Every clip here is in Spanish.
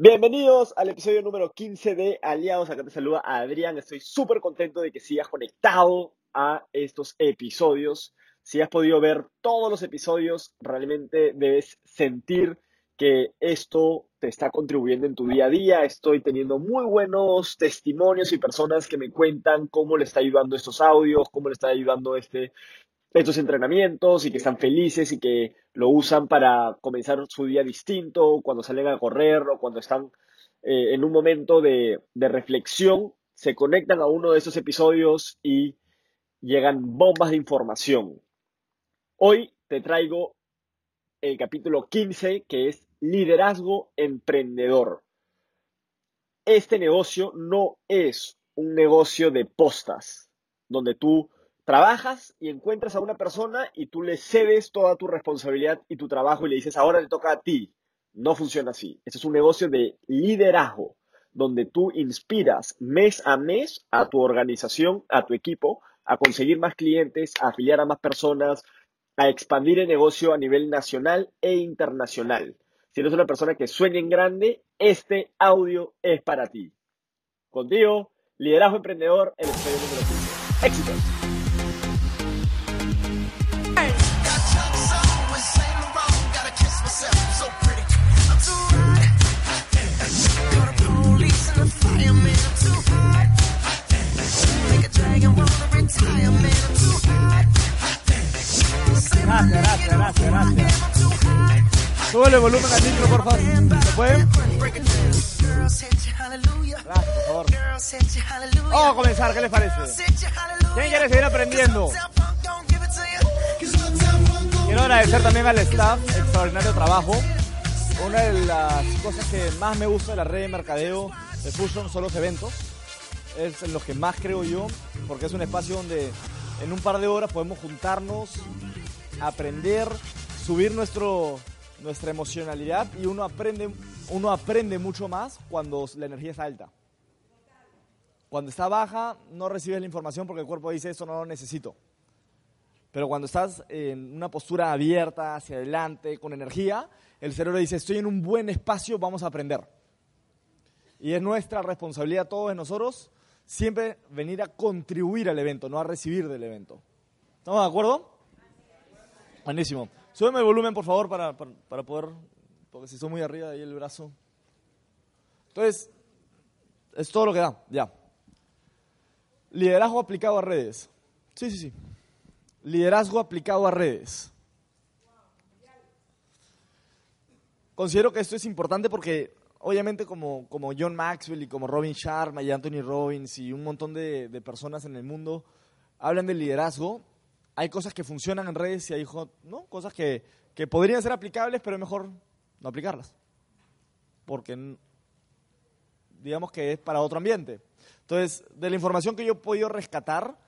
Bienvenidos al episodio número 15 de Aliados. Acá te saluda Adrián. Estoy súper contento de que sigas conectado a estos episodios. Si has podido ver todos los episodios, realmente debes sentir que esto te está contribuyendo en tu día a día. Estoy teniendo muy buenos testimonios y personas que me cuentan cómo le está ayudando estos audios, cómo le está ayudando este estos entrenamientos y que están felices y que lo usan para comenzar su día distinto, cuando salen a correr o cuando están eh, en un momento de, de reflexión, se conectan a uno de estos episodios y llegan bombas de información. Hoy te traigo el capítulo 15 que es liderazgo emprendedor. Este negocio no es un negocio de postas, donde tú trabajas y encuentras a una persona y tú le cedes toda tu responsabilidad y tu trabajo y le dices, ahora le toca a ti. No funciona así. Este es un negocio de liderazgo, donde tú inspiras mes a mes a tu organización, a tu equipo, a conseguir más clientes, a afiliar a más personas, a expandir el negocio a nivel nacional e internacional. Si eres una persona que sueña en grande, este audio es para ti. Contigo, Liderazgo Emprendedor, el episodio número 15. ¡Éxito! Gracias, gracias, gracias, gracias. Sube el volumen al micro, por favor. ¿Se puede? Gracias, por favor. Vamos a comenzar, ¿qué les parece? ¿Quién quiere seguir aprendiendo? Quiero agradecer también al staff, extraordinario trabajo. Una de las cosas que más me gusta de la red de mercadeo de Fusion son los eventos. Es en los que más creo yo, porque es un espacio donde en un par de horas podemos juntarnos, aprender, subir nuestro, nuestra emocionalidad y uno aprende, uno aprende mucho más cuando la energía es alta. Cuando está baja, no recibes la información porque el cuerpo dice, eso no lo necesito. Pero cuando estás en una postura abierta, hacia adelante, con energía, el cerebro dice, estoy en un buen espacio, vamos a aprender. Y es nuestra responsabilidad, todos nosotros, siempre venir a contribuir al evento, no a recibir del evento. ¿Estamos de acuerdo? Buenísimo. Súbeme el volumen, por favor, para, para, poder, porque si estoy muy arriba de ahí el brazo. Entonces, es todo lo que da, ya. Liderazgo aplicado a redes. Sí, sí, sí. Liderazgo aplicado a redes. Considero que esto es importante porque, obviamente, como, como John Maxwell y como Robin Sharma y Anthony Robbins y un montón de, de personas en el mundo hablan de liderazgo, hay cosas que funcionan en redes y hay ¿no? cosas que, que podrían ser aplicables, pero es mejor no aplicarlas. Porque digamos que es para otro ambiente. Entonces, de la información que yo he podido rescatar,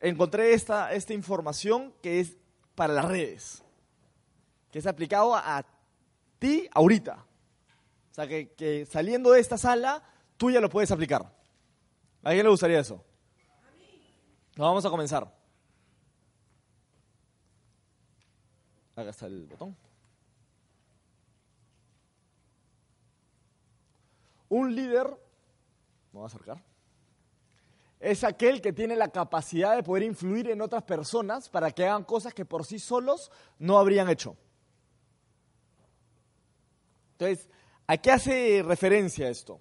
encontré esta, esta información que es para las redes, que es aplicado a, ti ahorita. O sea, que, saliendo de esta sala, tú ya lo puedes aplicar. ¿A quién le gustaría eso? Nos vamos a comenzar. Acá está el botón. Un líder, me voy a acercar, es aquel que tiene la capacidad de poder influir en otras personas para que hagan cosas que por sí solos no habrían hecho. Entonces, ¿a qué hace referencia esto?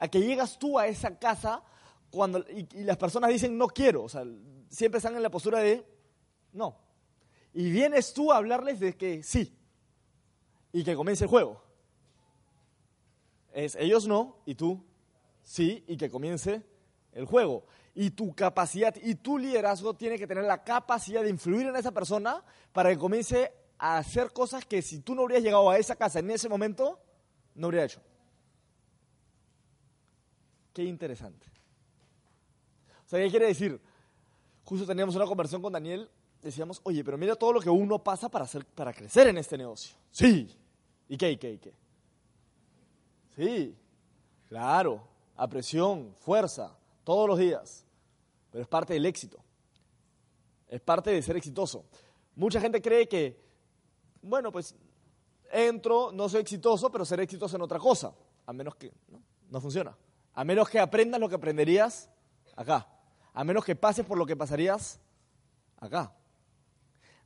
A que llegas tú a esa casa cuando, y, y las personas dicen no quiero, o sea, siempre están en la postura de no, y vienes tú a hablarles de que sí y que comience el juego. Es ellos no y tú sí y que comience el juego. Y tu capacidad y tu liderazgo tiene que tener la capacidad de influir en esa persona para que comience a hacer cosas que si tú no hubieras llegado a esa casa en ese momento, no habría hecho. Qué interesante. O sea, ¿qué quiere decir? Justo teníamos una conversación con Daniel decíamos, oye, pero mira todo lo que uno pasa para, hacer, para crecer en este negocio. Sí. ¿Y qué, y qué, y qué? Sí, claro, a presión, fuerza, todos los días. Pero es parte del éxito. Es parte de ser exitoso. Mucha gente cree que, bueno, pues entro, no soy exitoso, pero seré exitoso en otra cosa. a menos que no, funciona. A menos que aprendas lo que aprenderías acá. A menos que pases por lo que pasarías acá.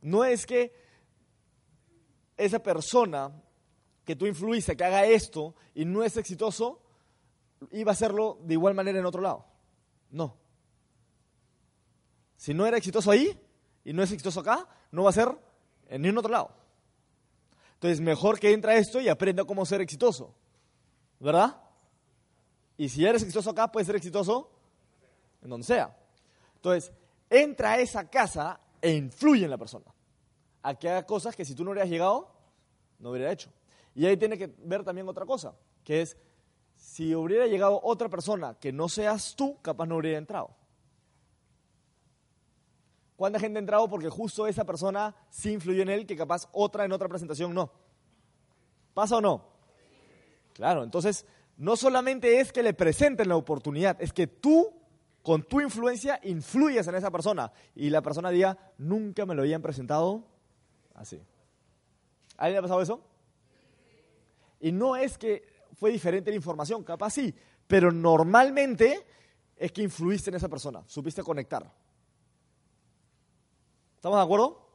No es que esa persona que tú influiste, que haga esto y no es exitoso, iba a hacerlo de igual manera en otro lado. No. Si no era exitoso ahí y no es exitoso acá, no va a ser en ningún otro lado. Entonces, mejor que entre a esto y aprenda cómo ser exitoso. ¿Verdad? Y si eres exitoso acá, puedes ser exitoso en donde sea. Entonces, entra a esa casa e influye en la persona. A que haga cosas que si tú no hubieras llegado, no hubiera hecho. Y ahí tiene que ver también otra cosa, que es, si hubiera llegado otra persona que no seas tú, capaz no hubiera entrado. ¿Cuánta gente ha entrado porque justo esa persona sí influyó en él, que capaz otra en otra presentación no? ¿Pasa o no? Claro, entonces no solamente es que le presenten la oportunidad, es que tú, con tu influencia, influyes en esa persona y la persona diga, nunca me lo habían presentado así. ¿A alguien le ha pasado eso? Y no es que fue diferente la información, capaz sí, pero normalmente es que influiste en esa persona, supiste conectar. ¿Estamos de acuerdo?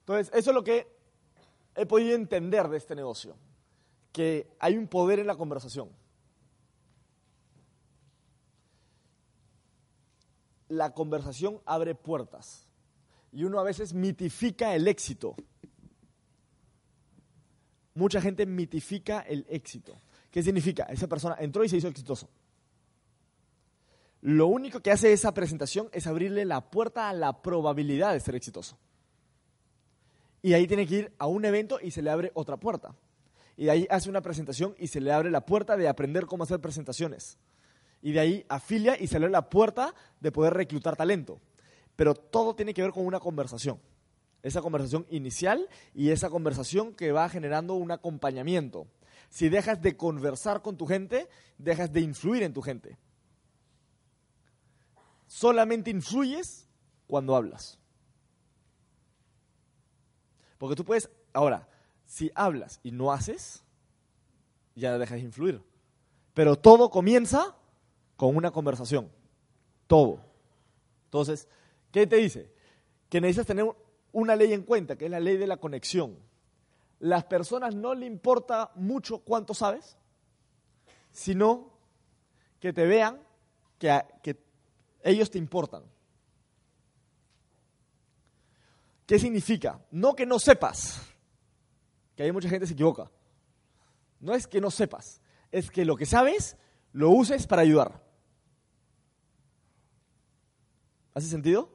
Entonces, eso es lo que he podido entender de este negocio, que hay un poder en la conversación. La conversación abre puertas y uno a veces mitifica el éxito. Mucha gente mitifica el éxito. ¿Qué significa? Esa persona entró y se hizo exitoso. Lo único que hace esa presentación es abrirle la puerta a la probabilidad de ser exitoso. Y ahí tiene que ir a un evento y se le abre otra puerta. Y de ahí hace una presentación y se le abre la puerta de aprender cómo hacer presentaciones. Y de ahí afilia y se le la puerta de poder reclutar talento. Pero todo tiene que ver con una conversación. Esa conversación inicial y esa conversación que va generando un acompañamiento. Si dejas de conversar con tu gente, dejas de influir en tu gente solamente influyes cuando hablas. Porque tú puedes, ahora, si hablas y no haces, ya dejas de influir. Pero todo comienza con una conversación. Todo. Entonces, ¿qué te dice? Que necesitas tener una ley en cuenta, que es la ley de la conexión. Las personas no le importa mucho cuánto sabes, sino que te vean que, que ellos te importan. ¿Qué significa? No que no sepas, que hay mucha gente que se equivoca. No es que no sepas, es que lo que sabes lo uses para ayudar. ¿Hace sentido?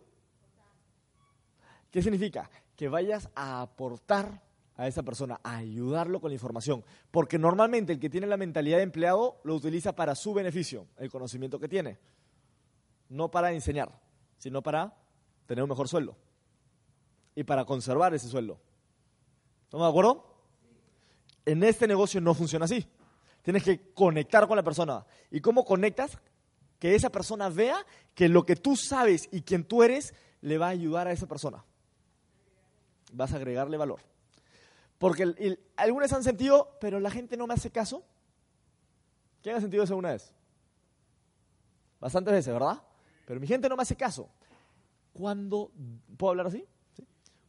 ¿Qué significa? Que vayas a aportar a esa persona, a ayudarlo con la información. Porque normalmente el que tiene la mentalidad de empleado lo utiliza para su beneficio, el conocimiento que tiene no para enseñar, sino para tener un mejor sueldo y para conservar ese sueldo. ¿Estamos de acuerdo? En este negocio no funciona así. Tienes que conectar con la persona. ¿Y cómo conectas? Que esa persona vea que lo que tú sabes y quien tú eres le va a ayudar a esa persona. Vas a agregarle valor. Porque algunas han sentido, pero la gente no me hace caso. ¿Quién ha sentido eso alguna vez? Bastantes veces, ¿verdad? Pero mi gente no me hace caso. Cuando, ¿puedo hablar así?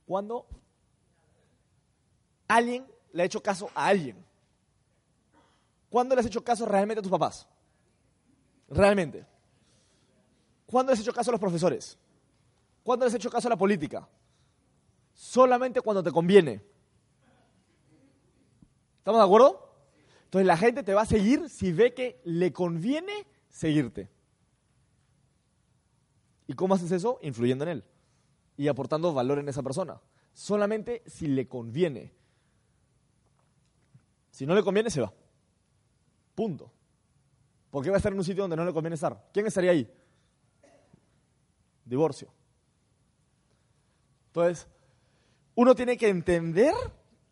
Cuando alguien le ha hecho caso a alguien. ¿Cuándo le has hecho caso realmente a tus papás? Realmente. ¿Cuándo les has hecho caso a los profesores? ¿Cuándo les has hecho caso a la política? Solamente cuando te conviene. ¿Estamos de acuerdo? Entonces la gente te va a seguir si ve que le conviene seguirte. ¿Y cómo haces eso? Influyendo en él y aportando valor en esa persona. Solamente si le conviene. Si no le conviene, se va. Punto. ¿Por qué va a estar en un sitio donde no le conviene estar? ¿Quién estaría ahí? Divorcio. Entonces, uno tiene que entender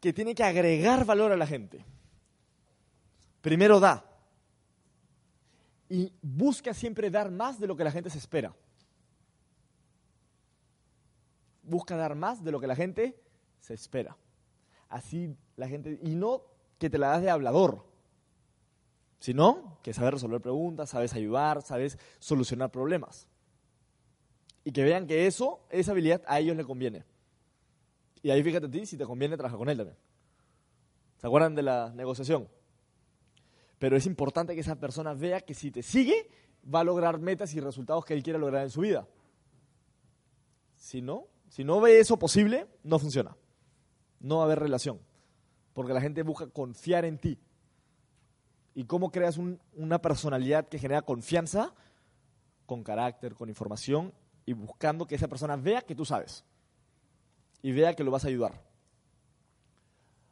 que tiene que agregar valor a la gente. Primero da. Y busca siempre dar más de lo que la gente se espera. Busca dar más de lo que la gente se espera. Así la gente, y no que te la das de hablador, sino que sabes resolver preguntas, sabes ayudar, sabes solucionar problemas. Y que vean que eso, esa habilidad a ellos les conviene. Y ahí fíjate a ti si te conviene trabajar con él también. ¿Se acuerdan de la negociación? Pero es importante que esa persona vea que si te sigue, va a lograr metas y resultados que él quiera lograr en su vida. Si no, si no ve eso posible, no funciona. No va a haber relación. Porque la gente busca confiar en ti. ¿Y cómo creas una personalidad que genera confianza? Con carácter, con información y buscando que esa persona vea que tú sabes. Y vea que lo vas a ayudar.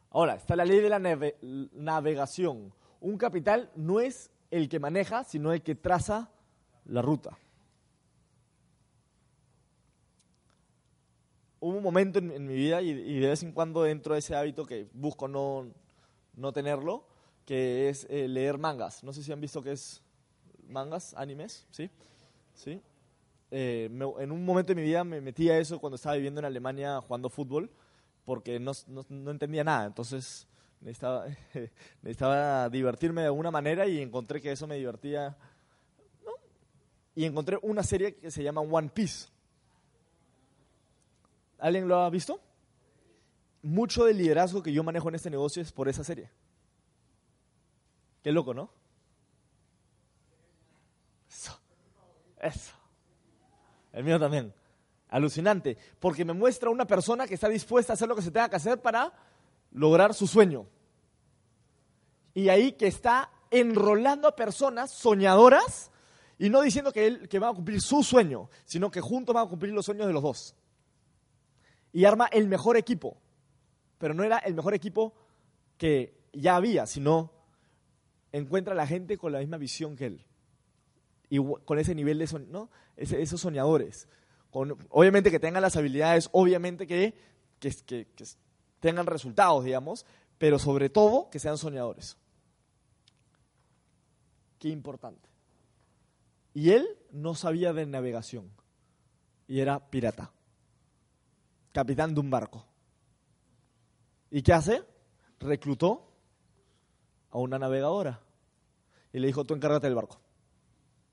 Ahora, está la ley de la navegación. Un capital no es el que maneja, sino el que traza la ruta. Hubo un momento en, mi vida, y, de vez en cuando entro a ese hábito que busco no, no tenerlo, que es eh, leer mangas. No sé si han visto qué es mangas, animes, ¿sí? ¿Sí? Eh, en un momento de mi vida me metí a eso cuando estaba viviendo en Alemania jugando fútbol, porque no, no entendía nada. Entonces necesitaba, necesitaba divertirme de alguna manera y encontré que eso me divertía. Y encontré una serie que se llama One Piece. ¿Alguien lo ha visto? Mucho del liderazgo que yo manejo en este negocio es por esa serie. Qué loco, ¿no? Eso. Eso. El mío también. Alucinante. Porque me muestra una persona que está dispuesta a hacer lo que se tenga que hacer para lograr su sueño. Y ahí que está enrolando a personas soñadoras y no diciendo que él que va a cumplir su sueño, sino que juntos van a cumplir los sueños de los dos. Y arma el mejor equipo. Pero no era el mejor equipo que ya había, sino encuentra a la gente con la misma visión que él. Y con ese nivel de ¿no? esos soñadores. Obviamente que tengan las habilidades, obviamente que tengan resultados, digamos, pero sobre todo que sean soñadores. Qué importante. Y él no sabía de navegación y era pirata, capitán de un barco. ¿Y qué hace? Reclutó a una navegadora y le dijo, tú encárgate del barco.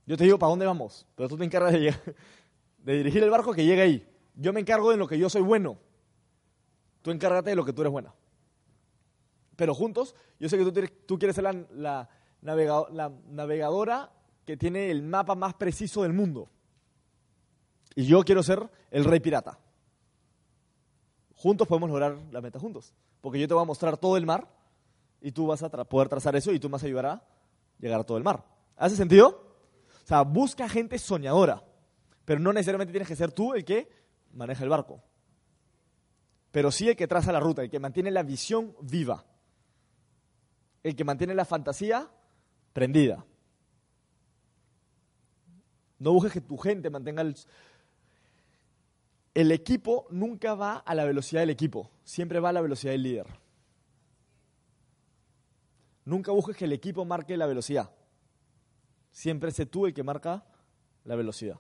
Yo te digo para dónde vamos, pero tú te encargas de, dirigir el barco que llegue ahí. Yo me encargo de lo que yo soy bueno. Tú encárgate de lo que tú eres buena. Pero juntos, yo sé que tú, quieres ser la navegadora que tiene el mapa más preciso del mundo. Y yo quiero ser el rey pirata. Juntos podemos lograr la meta juntos. Porque yo te voy a mostrar todo el mar y tú vas a poder trazar eso y tú me vas a ayudar a llegar a todo el mar. ¿Hace sentido? O sea, busca gente soñadora. Pero no necesariamente tienes que ser tú el que maneja el barco pero sí el que traza la ruta, el que mantiene la visión viva, el que mantiene la fantasía prendida. No busques que tu gente mantenga el... El equipo nunca va a la velocidad del equipo, siempre va a la velocidad del líder. Nunca busques que el equipo marque la velocidad. Siempre sé tú el que marca la velocidad.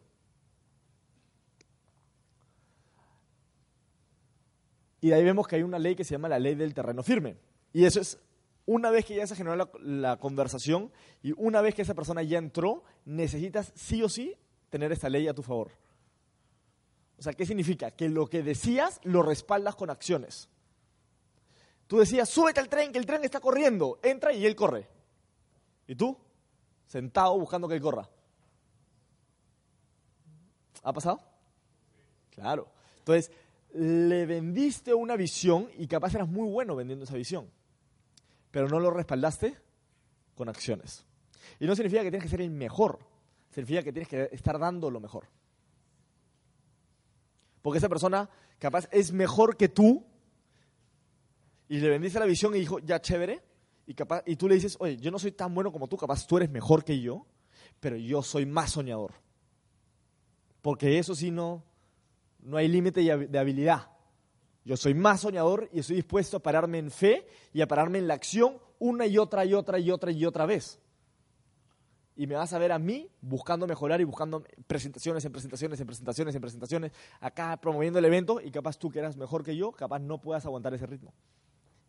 Y de ahí vemos que hay una ley que se llama la ley del terreno firme. Y eso es, una vez que ya se generó la, conversación y una vez que esa persona ya entró, necesitas sí o sí tener esta ley a tu favor. O sea, ¿qué significa? Que lo que decías lo respaldas con acciones. Tú decías, súbete al tren, que el tren está corriendo. Entra y él corre. ¿Y tú? Sentado buscando que él corra. ¿Ha pasado? Claro. Entonces, le vendiste una visión y capaz eras muy bueno vendiendo esa visión, pero no lo respaldaste con acciones. Y no significa que tienes que ser el mejor, significa que tienes que estar dando lo mejor. Porque esa persona capaz es mejor que tú y le vendiste la visión y dijo, ya chévere, y, capaz, y tú le dices, oye, yo no soy tan bueno como tú, capaz tú eres mejor que yo, pero yo soy más soñador. Porque eso sí no, no hay límite de habilidad. Yo soy más soñador y estoy dispuesto a pararme en fe y a pararme en la acción una y otra y otra y otra y otra vez. Y me vas a ver a mí buscando mejorar y buscando presentaciones en presentaciones, en presentaciones, en presentaciones, acá promoviendo el evento y capaz tú que eras mejor que yo, capaz no puedas aguantar ese ritmo.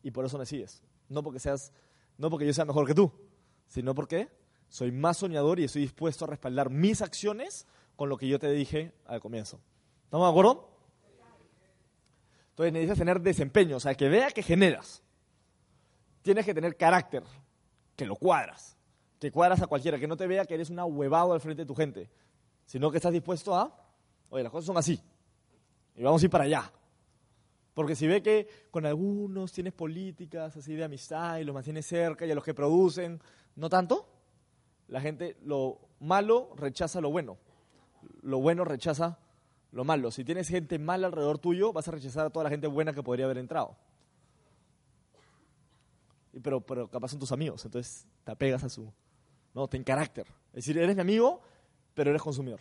y por eso me sigues. No porque seas, no porque yo sea mejor que tú, sino porque soy más soñador y estoy dispuesto a respaldar mis acciones con lo que yo te dije al comienzo. ¿Estamos de acuerdo? Entonces necesitas tener desempeño, o sea, que vea que generas. Tienes que tener carácter, que lo cuadras, que cuadras a cualquiera, que no te vea que eres una huevado al frente de tu gente, sino que estás dispuesto a, oye, las cosas son así, y vamos a ir para allá. Porque si ve que con algunos tienes políticas así de amistad y los mantienes cerca y a los que producen, no tanto, la gente lo malo rechaza lo bueno, lo bueno rechaza lo malo. Si tienes gente mala alrededor tuyo, vas a rechazar a toda la gente buena que podría haber entrado. Pero, pero capaz son tus amigos, entonces te apegas a su... No, ten carácter. Es decir, eres mi amigo, pero eres consumidor.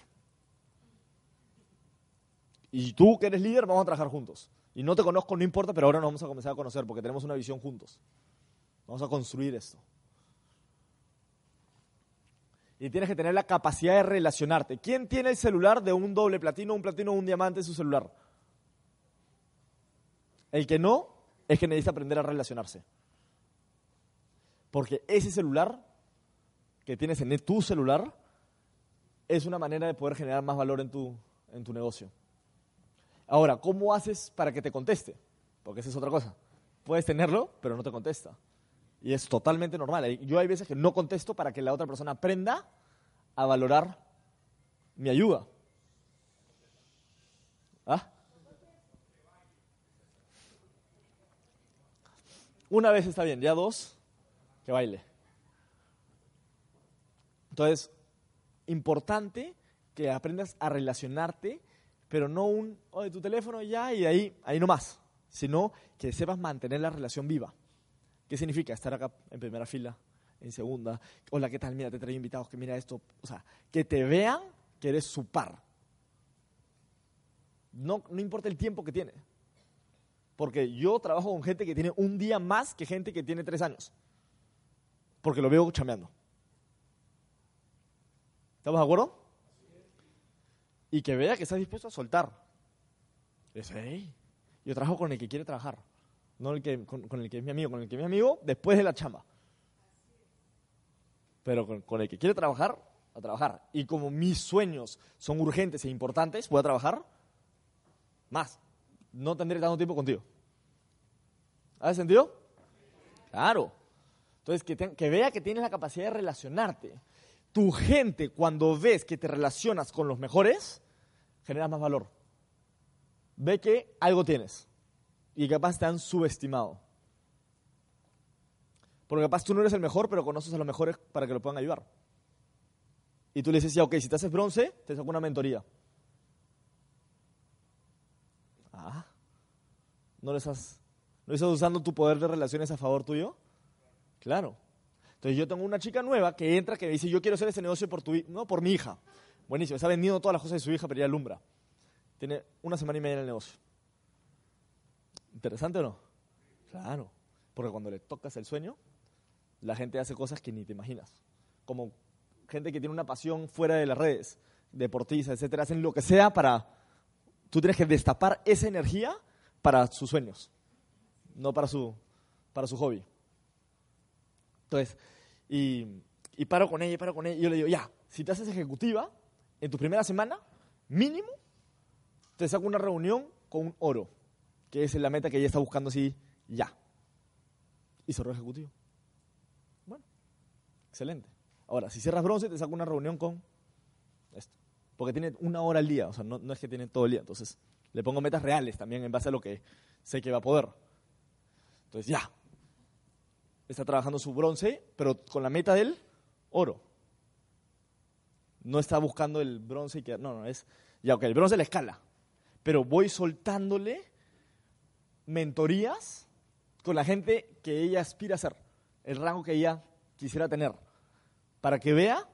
Y tú que eres líder, vamos a trabajar juntos. Y no te conozco, no importa, pero ahora nos vamos a comenzar a conocer porque tenemos una visión juntos. Vamos a construir esto. Y tienes que tener la capacidad de relacionarte. ¿Quién tiene el celular de un doble platino, un platino un diamante en su celular? El que no, es que necesita aprender a relacionarse. Porque ese celular que tienes en tu celular es una manera de poder generar más valor en tu, en tu negocio. Ahora, ¿cómo haces para que te conteste? Porque esa es otra cosa. Puedes tenerlo, pero no te contesta. Y es totalmente normal. Yo hay veces que no contesto para que la otra persona aprenda a valorar mi ayuda. ¿Ah? Una vez está bien, ya dos, que baile. Entonces, importante que aprendas a relacionarte, pero no un, oye, tu teléfono ya y ahí, ahí nomás, sino que sepas mantener la relación viva. ¿Qué significa estar acá en primera fila, en segunda? Hola, ¿qué tal? Mira, te traigo invitados, que mira esto. O sea, que te vean que eres su par. No, no importa el tiempo que tiene. Porque yo trabajo con gente que tiene un día más que gente que tiene tres años. Porque lo veo chameando. ¿Estamos de acuerdo? Y que vea que estás dispuesto a soltar. Hey, yo trabajo con el que quiere trabajar no el que, con, el que es mi amigo, con el que es mi amigo después de la chamba. Pero con, el que quiere trabajar, a trabajar. Y como mis sueños son urgentes e importantes, voy a trabajar más. No tendré tanto tiempo contigo. ¿Has sentido? Claro. Entonces, que, que vea que tienes la capacidad de relacionarte. Tu gente, cuando ves que te relacionas con los mejores, genera más valor. Ve que algo tienes y capaz te han subestimado. Porque capaz tú no eres el mejor, pero conoces a los mejores para que lo puedan ayudar. Y tú le dices, ya, ok, si te haces bronce, te saco una mentoría. Ah, ¿no, estás, ¿no estás usando tu poder de relaciones a favor tuyo? Claro. Entonces yo tengo una chica nueva que entra, que dice, yo quiero hacer ese negocio por, tu, no, por mi hija. Buenísimo, está vendiendo todas las cosas de su hija, pero ya alumbra. Tiene una semana y media en el negocio. ¿Interesante o no? Claro, porque cuando le tocas el sueño, la gente hace cosas que ni te imaginas. Como gente que tiene una pasión fuera de las redes, deportistas, etcétera, hacen lo que sea para. Tú tienes que destapar esa energía para sus sueños, no para su, para su hobby. Entonces, y, paro con ella, y paro con ella, y yo le digo, ya, si te haces ejecutiva, en tu primera semana, mínimo, te saco una reunión con oro que es la meta que ella está buscando así ya. Y cerró ejecutivo. Bueno, excelente. Ahora, si cierras bronce, te saco una reunión con esto. Porque tiene una hora al día, o sea, no, no es que tiene todo el día. Entonces, le pongo metas reales también en base a lo que sé que va a poder. Entonces, ya. Está trabajando su bronce, pero con la meta del oro. No está buscando el bronce y que. No, no, es. Ya, ok, el bronce la escala. Pero voy soltándole mentorías con la gente que ella aspira a ser, el rango que ella quisiera tener, para que vea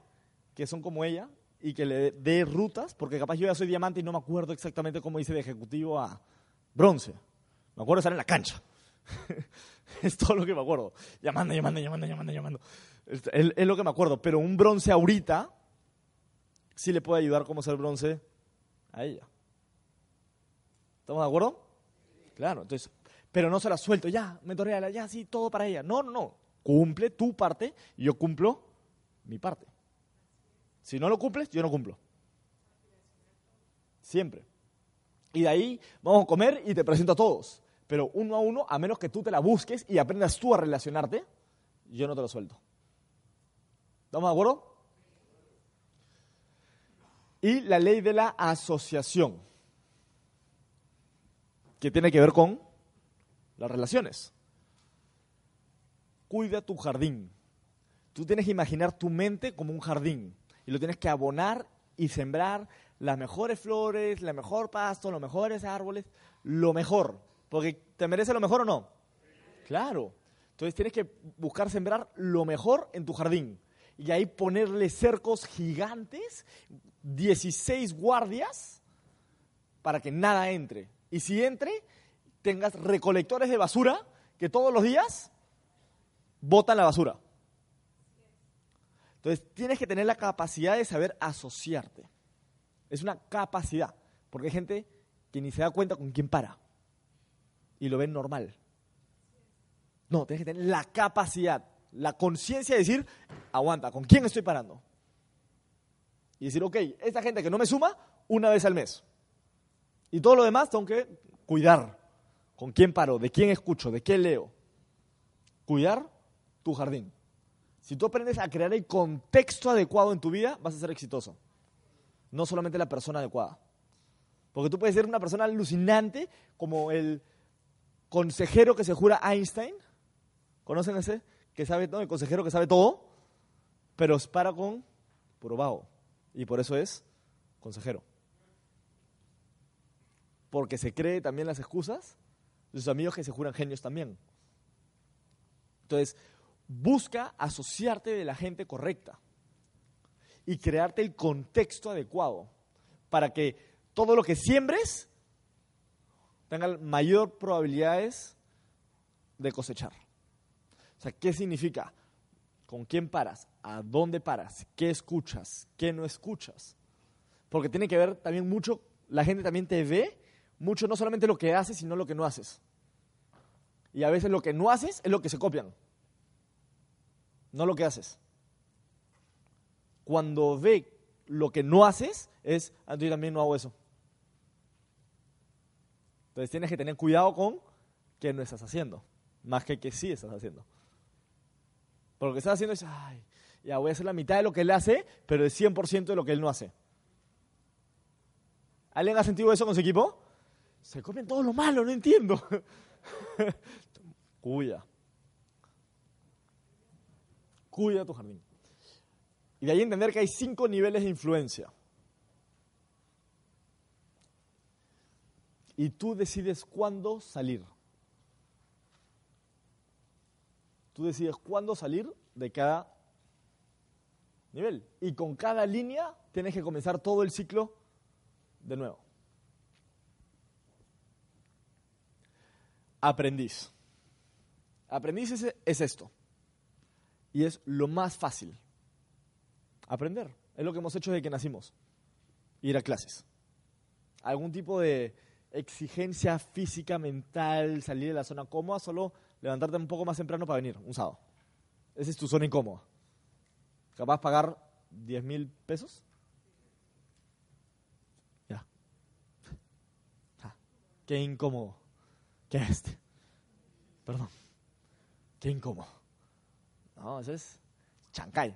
que son como ella y que le dé rutas, porque capaz yo ya soy diamante y no me acuerdo exactamente cómo hice de ejecutivo a bronce. Me acuerdo estar en la cancha. es todo lo que me acuerdo. Llamando, llamando, llamando, llamando, llamando. Es, lo que me acuerdo. Pero un bronce ahorita sí le puede ayudar como ser bronce a ella. ¿Estamos de acuerdo? Claro, entonces, Pero no se la suelto, ya, me torrea, ya, sí, todo para ella. No, no, no. Cumple tu parte y yo cumplo mi parte. Si no lo cumples, yo no cumplo. Siempre. Y de ahí vamos a comer y te presento a todos. Pero uno a uno, a menos que tú te la busques y aprendas tú a relacionarte, yo no te lo suelto. ¿Estamos de acuerdo? Y la ley de la asociación, que tiene que ver con las relaciones. Cuida tu jardín. Tú tienes que imaginar tu mente como un jardín y lo tienes que abonar y sembrar las mejores flores, la mejor pasto, los mejores árboles, lo mejor. Porque te merece lo mejor o no. Claro. Entonces tienes que buscar sembrar lo mejor en tu jardín. Y ahí ponerle cercos gigantes, 16 guardias, para que nada entre. Y si entre, tengas recolectores de basura que todos los días botan la basura. Entonces tienes que tener la capacidad de saber asociarte. Es una capacidad, porque hay gente que ni se da cuenta con quién para y lo ven normal. No, tienes que tener la capacidad, la conciencia de decir, aguanta, ¿con quién estoy parando? Y decir, ok, esta gente que no me suma, una vez al mes. Y todo lo demás tengo que cuidar. ¿Con quién paro? ¿De quién escucho? ¿De qué leo? Cuidar tu jardín. Si tú aprendes a crear el contexto adecuado en tu vida, vas a ser exitoso no solamente la persona adecuada. Porque tú puedes ser una persona alucinante como el consejero que se jura Einstein. ¿Conocen ese? Que sabe todo, el consejero que sabe todo, pero es para con probado. Y por eso es consejero. Porque se cree también las excusas de sus amigos que se juran genios también. Entonces, busca asociarte de la gente correcta y crearte el contexto adecuado para que todo lo que siembres tenga mayor probabilidades de cosechar. O sea, ¿qué significa? ¿Con quién paras? ¿A dónde paras? ¿Qué escuchas? ¿Qué no escuchas? Porque tiene que ver también mucho, la gente también te ve mucho no solamente lo que haces, sino lo que no haces. Y a veces lo que no haces es lo que se copian, no lo que haces cuando ve lo que no haces, es, ah, yo también no hago eso. Entonces tienes que tener cuidado con qué no estás haciendo, más que que sí estás haciendo. Porque lo que estás haciendo es, ay, ya voy a hacer la mitad de lo que él hace, pero el 100% de lo que él no hace. ¿Alguien ha sentido eso con su equipo? Se comen todo lo malo, no entiendo. Cuida. Cuida tu jardín. Y de ahí entender que hay cinco niveles de influencia. Y tú decides cuándo salir. Tú decides cuándo salir de cada nivel. Y con cada línea tienes que comenzar todo el ciclo de nuevo. Aprendiz. Aprendiz es, es esto. Y es lo más fácil aprender. Es lo que hemos hecho desde que nacimos. Ir a clases. Algún tipo de exigencia física, mental, salir de la zona cómoda, solo levantarte un poco más temprano para venir, un sábado. Esa es tu zona incómoda. ¿Capaz de pagar 10 mil pesos? Ya. Ah, qué incómodo. ¿Qué es este? Perdón. Qué incómodo. No, eso es chancay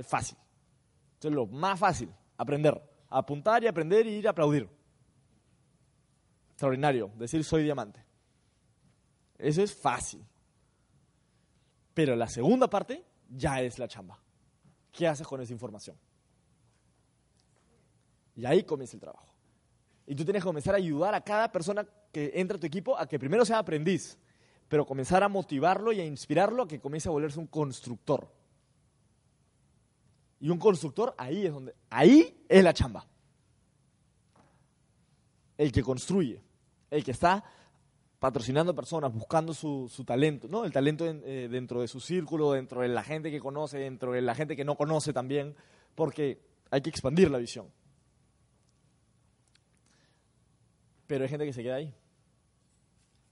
es fácil. Eso es lo más fácil, aprender. Apuntar y aprender y ir a aplaudir. Extraordinario, decir soy diamante. Eso es fácil. Pero la segunda parte ya es la chamba. ¿Qué haces con esa información? Y ahí comienza el trabajo. Y tú tienes que comenzar a ayudar a cada persona que entra a tu equipo a que primero sea aprendiz, pero comenzar a motivarlo y a inspirarlo a que comience a volverse un constructor. Y un constructor, ahí es donde, ahí es la chamba. El que construye, el que está patrocinando personas, buscando su, talento, ¿no? El talento eh, dentro de su círculo, dentro de la gente que conoce, dentro de la gente que no conoce también, porque hay que expandir la visión. Pero hay gente que se queda ahí.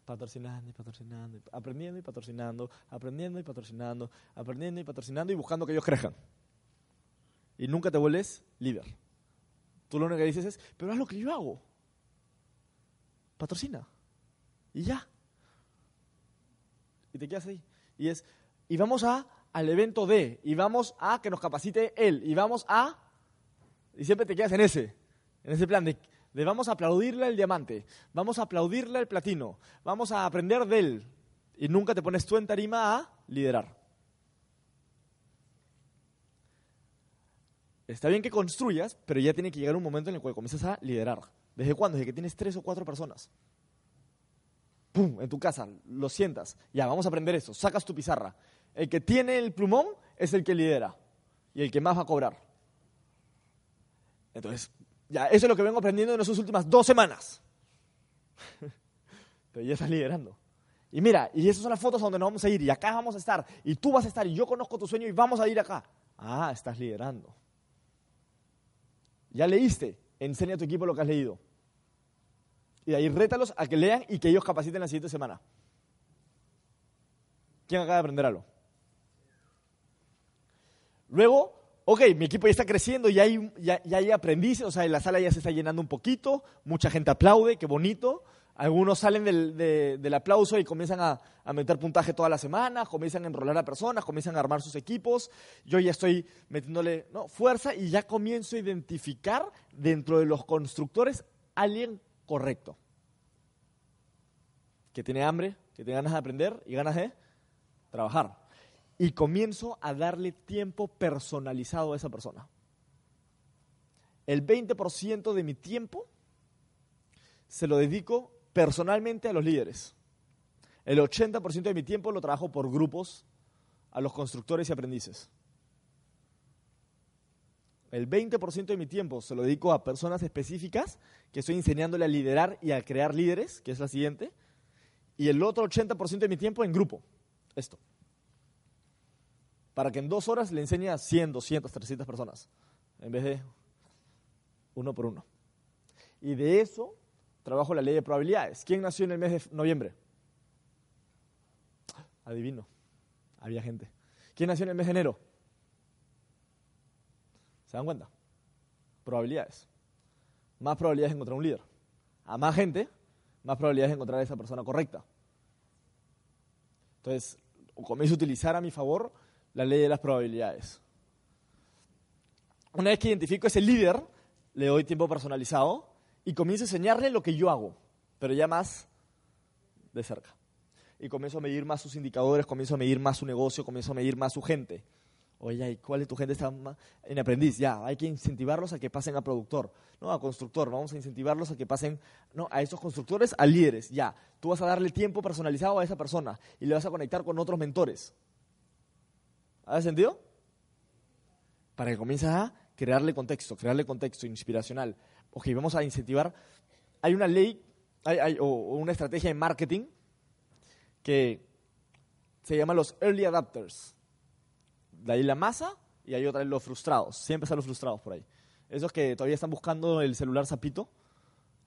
patrocinando y patrocinando, aprendiendo y patrocinando, aprendiendo y patrocinando, aprendiendo y patrocinando y buscando que ellos crezcan. Y nunca te vuelves líder. Tú lo único que dices es, pero haz lo que yo hago. Patrocina. Y ya. Y te quedas ahí. Y es, y vamos a, al evento de, y vamos a que nos capacite él, y vamos a, y siempre te quedas en ese, en ese plan de, de vamos a aplaudirle el diamante, vamos a aplaudirle el platino, vamos a aprender de él, y nunca te pones tú en tarima a liderar. Está bien que construyas, pero ya tiene que llegar un momento en el cual comienzas a liderar. ¿Desde cuándo? Desde que tienes tres o cuatro personas. ¡Pum! En tu casa, lo sientas. Ya, vamos a aprender esto. Sacas tu pizarra. El que tiene el plumón es el que lidera. Y el que más va a cobrar. Entonces, ya, eso es lo que vengo aprendiendo en esas últimas dos semanas. Pero ya estás liderando. Y mira, y esas son las fotos a donde nos vamos a ir. Y acá vamos a estar. Y tú vas a estar. Y yo conozco tu sueño y vamos a ir acá. Ah, estás liderando. Ya leíste, enseña a tu equipo lo que has leído. Y de ahí rétalos a que lean y que ellos capaciten la siguiente semana. ¿Quién acaba de aprender algo? Luego, ok, mi equipo ya está creciendo, ya hay, ya, hay aprendices, o sea, la sala ya se está llenando un poquito, mucha gente aplaude, qué bonito. Algunos salen del, aplauso y comienzan a, meter puntaje toda la semana, comienzan a enrolar a personas, comienzan a armar sus equipos. Yo ya estoy metiéndole fuerza y ya comienzo a identificar dentro de los constructores alguien correcto. Que tiene hambre, que tiene ganas de aprender y ganas de trabajar. Y comienzo a darle tiempo personalizado a esa persona. El 20% de mi tiempo se lo dedico personalmente a los líderes. El 80% de mi tiempo lo trabajo por grupos a los constructores y aprendices. El 20% de mi tiempo se lo dedico a personas específicas que estoy enseñándole a liderar y a crear líderes, que es la siguiente. Y el otro 80% de mi tiempo en grupo. Esto. Para que en dos horas le enseñe a 100, 200, 300 personas. En vez de uno por uno. Y de eso trabajo la ley de probabilidades. ¿Quién nació en el mes de noviembre? Adivino. Había gente. ¿Quién nació en el mes de enero? ¿Se dan cuenta? Probabilidades. Más probabilidades de encontrar un líder. A más gente, más probabilidades de encontrar a esa persona correcta. Entonces, comienzo a utilizar a mi favor la ley de las probabilidades. Una vez que identifico ese líder, le doy tiempo personalizado y comienzo a enseñarle lo que yo hago, pero ya más de cerca. Y comienzo a medir más sus indicadores, comienzo a medir más su negocio, comienzo a medir más su gente. Oye, ¿y cuál es tu gente? Está en aprendiz. Ya, hay que incentivarlos a que pasen a productor, no a constructor. Vamos a incentivarlos a que pasen no, a esos constructores a líderes. Ya, tú vas a darle tiempo personalizado a esa persona y le vas a conectar con otros mentores. ¿Ha sentido? Para que comiences a crearle contexto, crearle contexto inspiracional ok, vamos a incentivar. Hay una ley o, una estrategia de marketing que se llama los early adapters. De ahí la masa y hay otra los frustrados. Siempre están los frustrados por ahí. Esos que todavía están buscando el celular zapito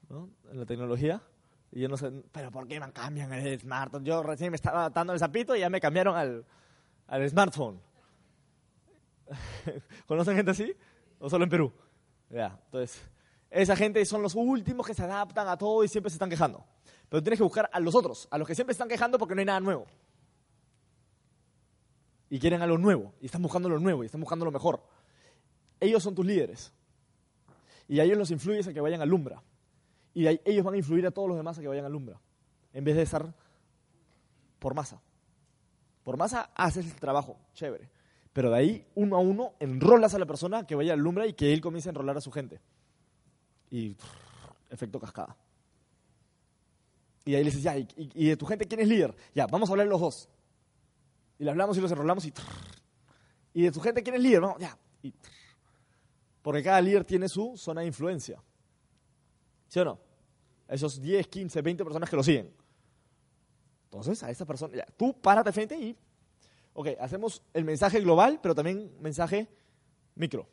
en la tecnología. Y yo no sé, pero ¿por qué me cambian el smartphone? Yo recién me estaba adaptando el zapito y ya me cambiaron al, al smartphone. ¿Conocen gente así? ¿O solo en Perú? Ya, entonces, esa gente son los últimos que se adaptan a todo y siempre se están quejando. Pero tienes que buscar a los otros, a los que siempre están quejando porque no hay nada nuevo. Y quieren a lo nuevo, y están buscando lo nuevo, y están buscando lo mejor. Ellos son tus líderes. Y a ellos los influyes a que vayan a Lumbra. Y ellos van a influir a todos los demás a que vayan a Lumbra. En vez de estar por masa. Por masa haces el trabajo, chévere. Pero de ahí, uno a uno, enrolas a la persona que vaya a Lumbra y que él comience a enrolar a su gente y efecto cascada. Y ahí le dices, ya, ¿y, de tu gente quién es líder? Ya, vamos a hablar los dos. Y le hablamos y los enrolamos y... ¿Y de tu gente quién es líder? Vamos, ya. porque cada líder tiene su zona de influencia. ¿Sí o no? Esos 10, 15, 20 personas que lo siguen. Entonces, a esa persona, ya, tú párate frente y... Ok, hacemos el mensaje global, pero también mensaje micro.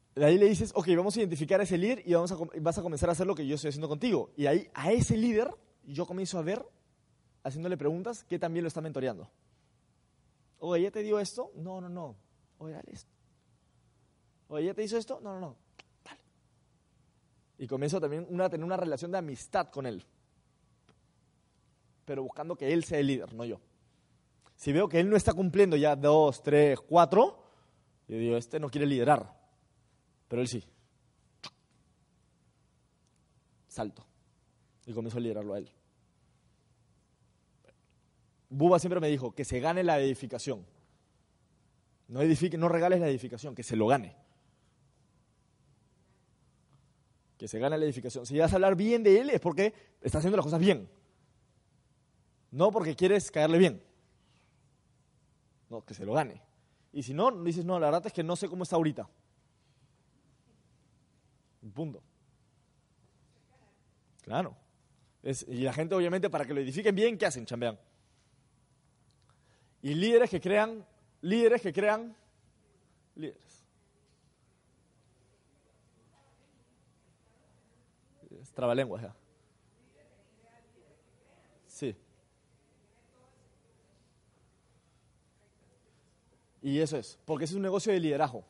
De ahí le dices, ok, vamos a identificar a ese líder y vamos a, vas a comenzar a hacer lo que yo estoy haciendo contigo. Y ahí a ese líder yo comienzo a ver, haciéndole preguntas, que también lo está mentoreando. Oye, ¿ya te dio esto? No, no, no. Oye, dale esto. Oye, ¿ya te hizo esto? No, no, no. Dale. Y comienzo también a tener una relación de amistad con él. Pero buscando que él sea el líder, no yo. Si veo que él no está cumpliendo ya dos, tres, cuatro, yo digo, este no quiere liderar. Pero él sí. Salto. Y comienzo a liderarlo a él. Buba siempre me dijo que se gane la edificación. No, edifique, no regales la edificación, que se lo gane. Que se gane la edificación. Si vas a hablar bien de él es porque está haciendo las cosas bien. No porque quieres caerle bien. No, que se lo gane. Y si no, dices, no, la verdad es que no sé cómo está ahorita. Punto. Claro. y la gente, obviamente, para que lo edifiquen bien, ¿qué hacen? Chambean. Y líderes que crean, líderes que crean líderes. Es trabalenguas ya. Sí. Y eso es, porque es un negocio de liderazgo.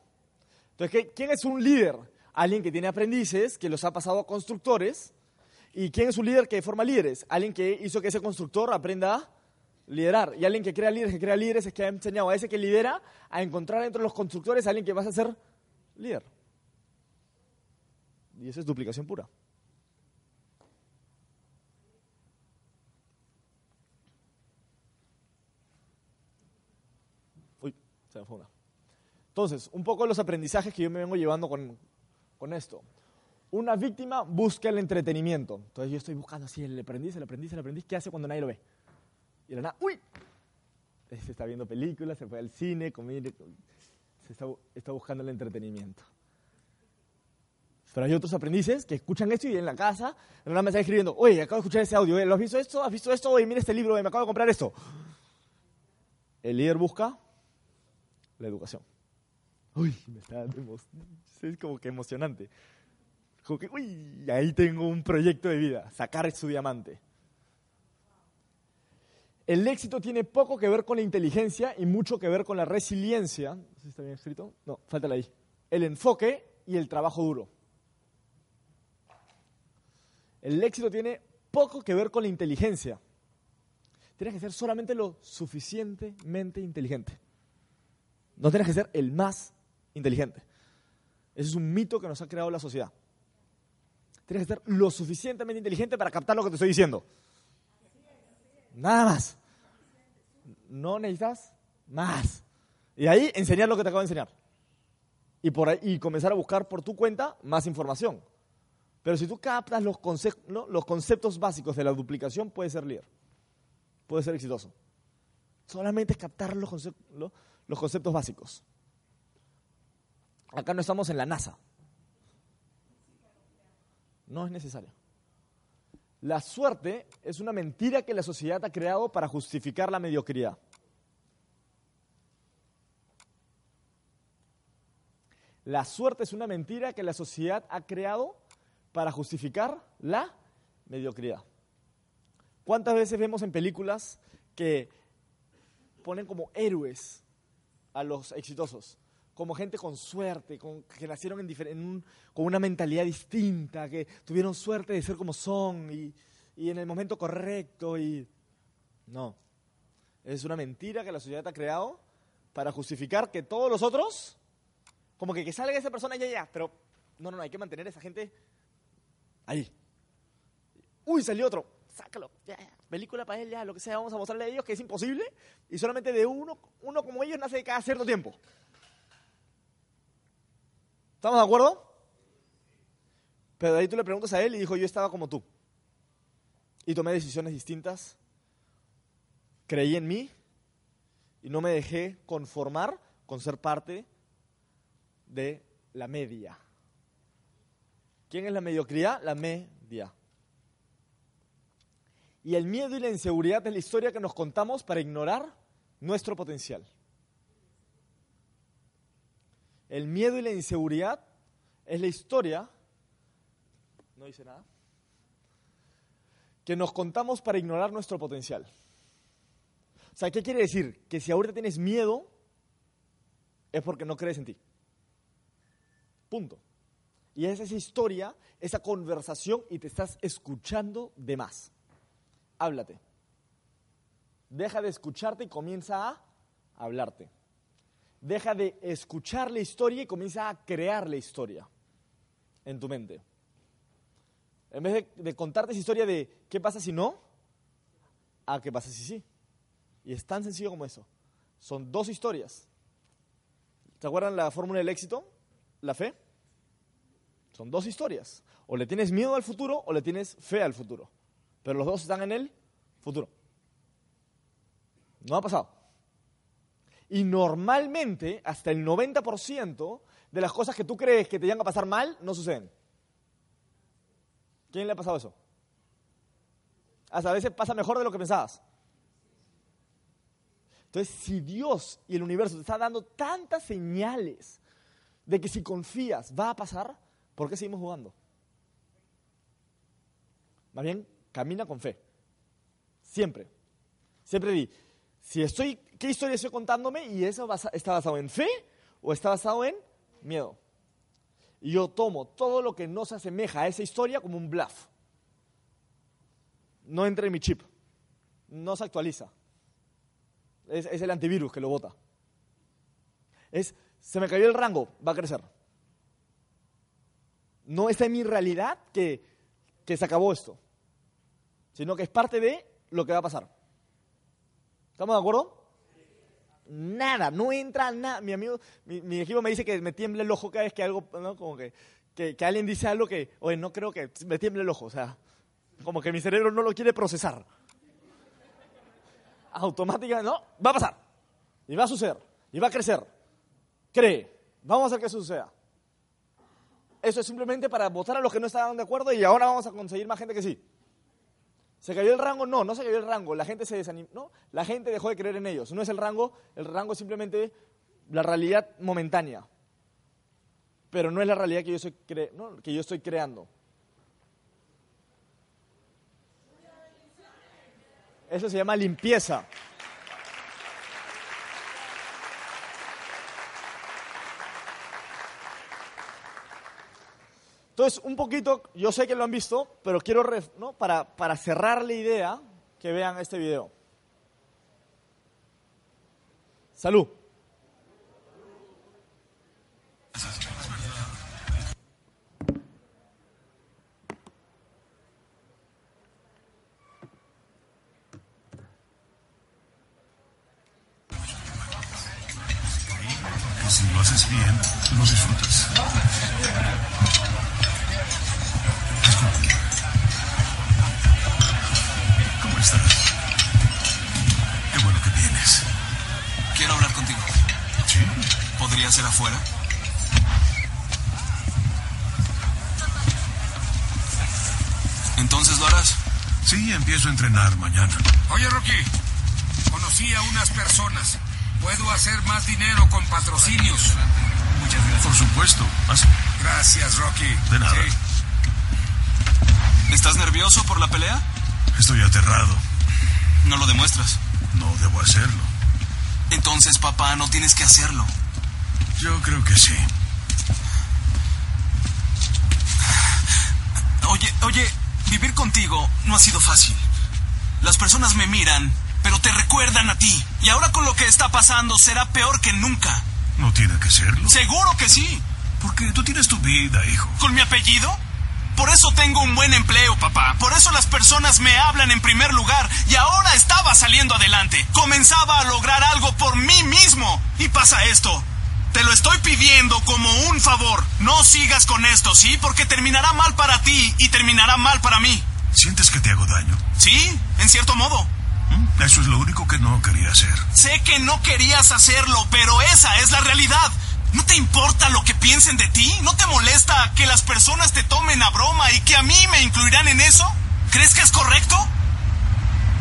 Entonces, ¿quién es un líder? Alguien que tiene aprendices, que los ha pasado a constructores. ¿Y quién es un líder que forma líderes? Alguien que hizo que ese constructor aprenda a liderar. Y alguien que crea líderes, que crea líderes, es que ha enseñado a ese que lidera a encontrar entre los constructores a alguien que vas a ser líder. Y esa es duplicación pura. Uy, se me fue. Entonces, un poco los aprendizajes que yo me vengo llevando con, con esto. Una víctima busca el entretenimiento. Entonces yo estoy buscando así el aprendiz, el aprendiz, el aprendiz. ¿Qué hace cuando nadie lo ve? Y la nada, ¡uy! Se está viendo películas, se fue al cine, comer, se está, buscando el entretenimiento. Pero hay otros aprendices que escuchan esto y en la casa, en una me están escribiendo, oye, acabo de escuchar ese audio, ¿eh? ¿lo has visto esto? ¿Has visto esto? Oye, mira este libro, me acabo de comprar esto. El líder busca la educación. Uy, me está es como que emocionante. Como que, uy, ahí tengo un proyecto de vida, sacar su diamante. El éxito tiene poco que ver con la inteligencia y mucho que ver con la resiliencia. No sé si está bien escrito. No, falta ahí. El enfoque y el trabajo duro. El éxito tiene poco que ver con la inteligencia. Tienes que ser solamente lo suficientemente inteligente. No tienes que ser el más inteligente. Ese es un mito que nos ha creado la sociedad. Tienes que ser lo suficientemente inteligente para captar lo que te estoy diciendo. Nada más. No necesitas más. Y ahí enseñar lo que te acabo de enseñar. Y, por ahí, comenzar a buscar por tu cuenta más información. Pero si tú captas los, conceptos básicos de la duplicación, puedes ser líder. Puedes ser exitoso. Solamente captar los conceptos básicos. Acá no estamos en la NASA. No es necesario. La suerte es una mentira que la sociedad ha creado para justificar la mediocridad. La suerte es una mentira que la sociedad ha creado para justificar la mediocridad. ¿Cuántas veces vemos en películas que ponen como héroes a los exitosos? Como gente con suerte, con, que nacieron en, con una mentalidad distinta, que tuvieron suerte de ser como son y, y en el momento correcto. Y... No, es una mentira que la sociedad ha creado para justificar que todos los otros, como que, que salga esa persona ya, ya, pero no, no, no, hay que mantener a esa gente ahí. Uy, salió otro, sácalo, ya, película para él, ya, lo que sea, vamos a mostrarle a ellos que es imposible y solamente de uno, uno como ellos nace cada cierto tiempo. ¿Estamos de acuerdo? Pero ahí tú le preguntas a él y dijo, yo estaba como tú. Y tomé decisiones distintas. Creí en mí y no me dejé conformar con ser parte de la media. ¿Quién es la mediocridad? La media. Y el miedo y la inseguridad es la historia que nos contamos para ignorar nuestro potencial. El miedo y la inseguridad es la historia, no dice nada, que nos contamos para ignorar nuestro potencial. O sea, ¿qué quiere decir? Que si ahorita tienes miedo, es porque no crees en ti. Punto. Y es esa historia, esa conversación y te estás escuchando de más. Háblate. Deja de escucharte y comienza a hablarte. Deja de escuchar la historia y comienza a crear la historia en tu mente. En vez de, contarte esa historia de qué pasa si no, a qué pasa si sí. Y es tan sencillo como eso. Son dos historias. ¿Se acuerdan la fórmula del éxito? La fe. Son dos historias. O le tienes miedo al futuro o le tienes fe al futuro. Pero los dos están en el futuro. No ha pasado. Y normalmente, hasta el 90% de las cosas que tú crees que te van a pasar mal, no suceden. ¿Quién le ha pasado eso? Hasta a veces pasa mejor de lo que pensabas. Entonces, si Dios y el universo te está dando tantas señales de que si confías va a pasar, ¿por qué seguimos jugando? Más bien, camina con fe. Siempre. Siempre di, si estoy, ¿qué historia estoy contándome? Y eso está basado en fe o está basado en miedo. Y yo tomo todo lo que no se asemeja a esa historia como un bluff. No entra en mi chip. No se actualiza. Es, el antivirus que lo bota. Es, se me cayó el rango, va a crecer. No está en mi realidad que, que se acabó esto, sino que es parte de lo que va a pasar. ¿Estamos de acuerdo? Nada, no entra nada. Mi amigo, mi, equipo me dice que me tiembla el ojo cada vez que algo, ¿no? Como que, que, que, alguien dice algo que, oye, no creo que me tiemble el ojo. O sea, como que mi cerebro no lo quiere procesar automáticamente, no, va a pasar. Y va a suceder. Y va a crecer. Cree. Vamos a hacer que eso suceda. Eso es simplemente para votar a los que no estaban de acuerdo y ahora vamos a conseguir más gente que sí. ¿Se cayó el rango? No, no se cayó el rango. La gente se desanimó. No, la gente dejó de creer en ellos. No es el rango, el rango es simplemente la realidad momentánea. Pero no es la realidad que yo, soy que yo estoy creando. Eso se llama limpieza. Entonces, un poquito, yo sé que lo han visto, pero quiero, para, para cerrar la idea, que vean este video. Salud. Empiezo a entrenar mañana. Oye, Rocky, conocí a unas personas. Puedo hacer más dinero con patrocinios. Muchas gracias. Por supuesto. Gracias, Rocky. De nada. ¿Estás nervioso por la pelea? Estoy aterrado. No lo demuestras. No debo hacerlo. Entonces, papá, no tienes que hacerlo. Yo creo que sí. Oye, oye, vivir contigo no ha sido fácil. Las personas me miran, pero te recuerdan a ti. Y ahora con lo que está pasando será peor que nunca. No tiene que serlo. Seguro que sí. Porque tú tienes tu vida, hijo. ¿Con mi apellido? Por eso tengo un buen empleo, papá. Por eso las personas me hablan en primer lugar. Y ahora estaba saliendo adelante. Comenzaba a lograr algo por mí mismo. Y pasa esto. Te lo estoy pidiendo. No sigas con esto, ¿sí? Porque terminará mal para ti y terminará mal para mí. ¿Sientes que te hago daño? Sí, en cierto modo. ¿Mm? Eso es lo único que no quería hacer. Sé que no querías hacerlo, pero esa es la realidad. ¿No te importa lo que piensen de ti? ¿No te molesta que las personas te tomen a broma y que a mí me incluirán en eso? ¿Crees que es correcto?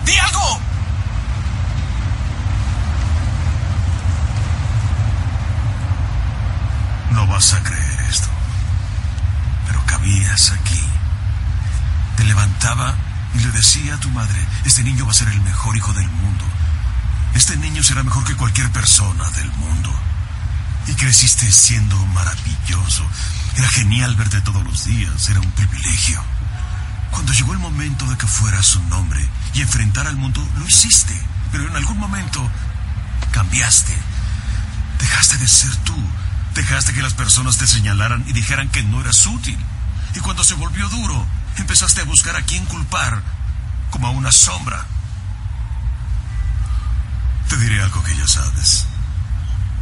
¡Di algo! No vas a creer. Vivías aquí. Te levantaba y le decía a tu madre, este niño va a ser el mejor hijo del mundo. Este niño será mejor que cualquier persona del mundo. Y creciste siendo maravilloso. Era genial verte todos los días, era un privilegio. Cuando llegó el momento de que fueras un hombre y enfrentar al mundo, lo hiciste. Pero en algún momento cambiaste. Dejaste de ser tú. Dejaste que las personas te señalaran y dijeran que no eras útil. Y cuando se volvió duro, empezaste a buscar a quién culpar, como a una sombra. Te diré algo que ya sabes.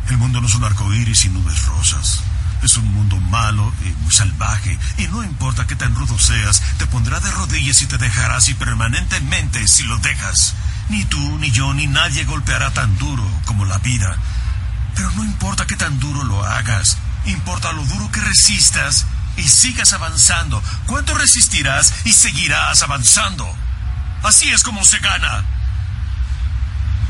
El mundo no es un arco iris y nubes rosas. Es un mundo malo y muy salvaje, y no importa qué tan rudo seas, te pondrá de rodillas y te dejará así permanentemente si lo dejas. Ni tú, ni yo, ni nadie golpeará tan duro como la vida. Pero no importa qué tan duro lo hagas, importa lo duro que resistas y sigas avanzando. ¿Cuánto resistirás y seguirás avanzando? Así es como se gana.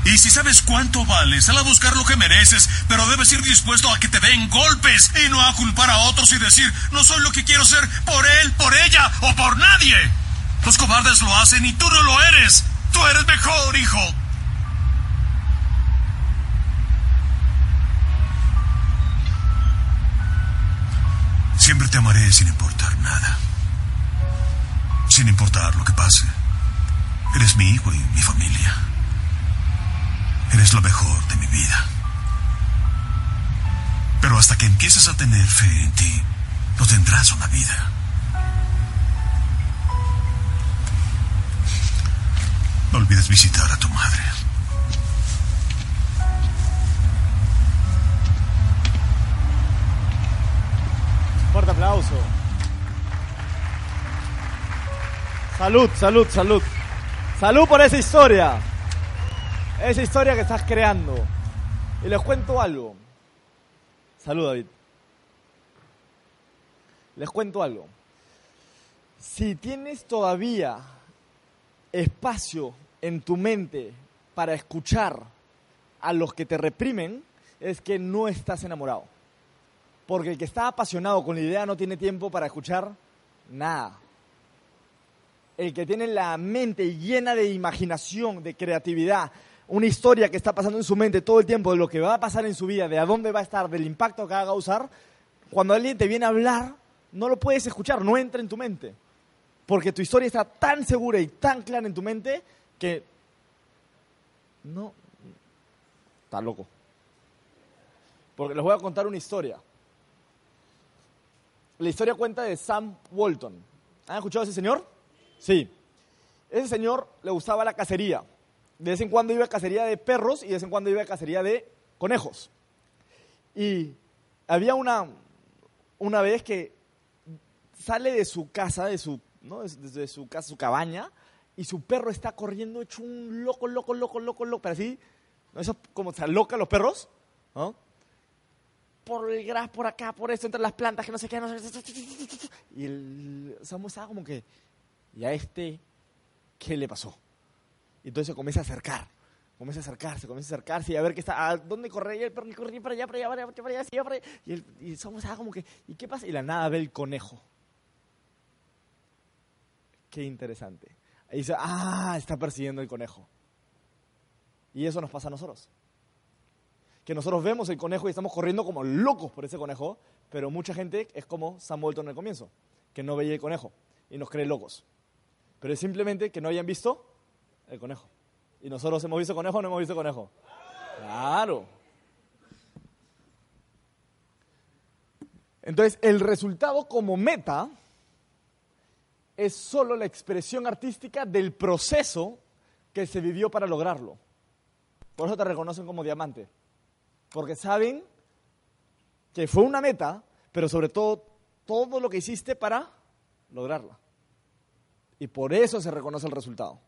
Y si sabes cuánto vales, sal a buscar lo que mereces, pero debes ir dispuesto a que te den golpes y no a culpar a otros y decir, no soy lo que quiero ser por él, por ella o por nadie. Los cobardes lo hacen y tú no lo eres. Tú eres mejor, hijo. Siempre te amaré sin importar nada. Sin importar lo que pase. Eres mi hijo y mi familia. Eres lo mejor de mi vida. Pero hasta que empieces a tener fe en ti, no tendrás una vida. No olvides visitar a tu madre. Fuerte aplauso. Salud, salud, salud. Salud por esa historia. Esa historia que estás creando. Y les cuento algo. Salud, David. Les cuento algo. Si tienes todavía espacio en tu mente para escuchar a los que te reprimen, es que no estás enamorado. Porque el que está apasionado con la idea no tiene tiempo para escuchar nada. El que tiene la mente llena de imaginación, de creatividad, una historia que está pasando en su mente todo el tiempo de lo que va a pasar en su vida, de a dónde va a estar, del impacto que va a causar, cuando alguien te viene a hablar, no lo puedes escuchar, no entra en tu mente. Porque tu historia está tan segura y tan clara en tu mente que no, está loco. Porque les voy a contar una historia. La historia cuenta de Sam Walton. ¿Han escuchado a ese señor? Sí. Ese señor le gustaba la cacería. De vez en cuando iba a cacería de perros y de vez en cuando iba a cacería de conejos. Y había una, una vez que sale de su casa, de su, ¿no? desde su casa, su cabaña, y su perro está corriendo hecho un loco, loco, loco, loco, loco, pero así, ¿no? eso como se los perros, ¿no? Por el gras, por acá, por esto, entre las plantas, que no sé qué, no sé qué. Y el Samu estaba como que, ¿y a este qué le pasó? Y entonces se comienza a acercar, comienza a acercarse, comienza a acercarse y a ver qué está, ¿a dónde corre? Y el perro corría para allá, para allá, para allá, para allá, para allá, Y el, y el Samu estaba como que, ¿y qué pasa? Y la nada ve el conejo. Qué interesante. Y dice, ah, está persiguiendo el conejo. Y eso nos pasa a nosotros que nosotros vemos el conejo y estamos corriendo como locos por ese conejo, pero mucha gente es como Sam Bolton en el comienzo, que no veía el conejo y nos cree locos. Pero es simplemente que no hayan visto el conejo. ¿Y nosotros hemos visto conejo o no hemos visto conejo? Claro. Entonces, el resultado como meta es solo la expresión artística del proceso que se vivió para lograrlo. Por eso te reconocen como diamante. Porque saben que fue una meta, pero sobre todo todo lo que hiciste para lograrla. Y por eso se reconoce el resultado.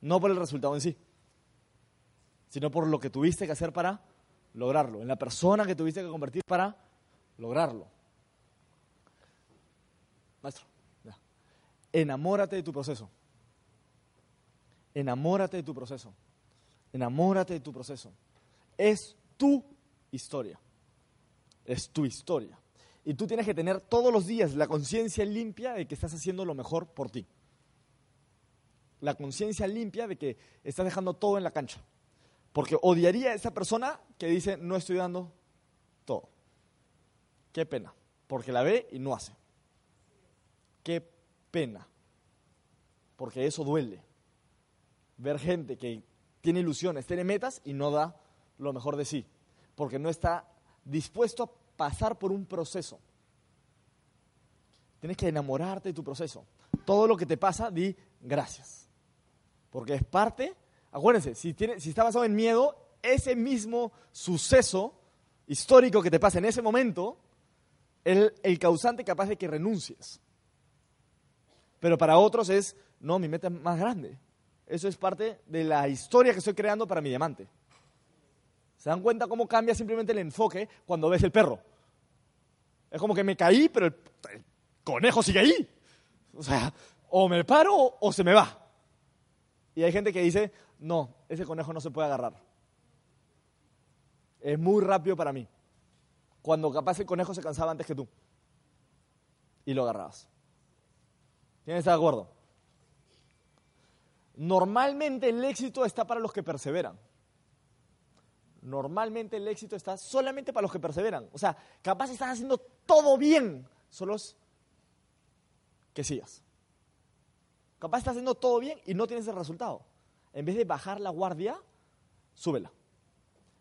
No por el resultado en sí, sino por lo que tuviste que hacer para lograrlo, en la persona que tuviste que convertir para lograrlo. Maestro, ya. enamórate de tu proceso. Enamórate de tu proceso. Enamórate de tu proceso. Es tu historia. Es tu historia. Y tú tienes que tener todos los días la conciencia limpia de que estás haciendo lo mejor por ti. La conciencia limpia de que estás dejando todo en la cancha. Porque odiaría a esa persona que dice, no estoy dando todo. Qué pena. Porque la ve y no hace. Qué pena. Porque eso duele. Ver gente que tiene ilusiones, tiene metas y no da lo mejor de sí. Porque no está dispuesto a pasar por un proceso. Tienes que enamorarte de tu proceso. Todo lo que te pasa, di gracias. Porque es parte, acuérdense, si, tiene, si está basado en miedo, ese mismo suceso histórico que te pasa en ese momento es el causante capaz de que renuncies. Pero para otros es, no, mi meta es más grande. Eso es parte de la historia que estoy creando para mi diamante. ¿Se dan cuenta cómo cambia simplemente el enfoque cuando ves el perro? Es como que me caí, pero el, conejo sigue ahí. O sea, o me paro o se me va. Y hay gente que dice, no, ese conejo no se puede agarrar. Es muy rápido para mí. Cuando capaz el conejo se cansaba antes que tú. Y lo agarrabas. ¿Quién está de acuerdo? Normalmente el éxito está para los que perseveran. Normalmente el éxito está solamente para los que perseveran. O sea, capaz estás haciendo todo bien, solo es que sigas. Capaz estás haciendo todo bien y no tienes el resultado. En vez de bajar la guardia, súbela.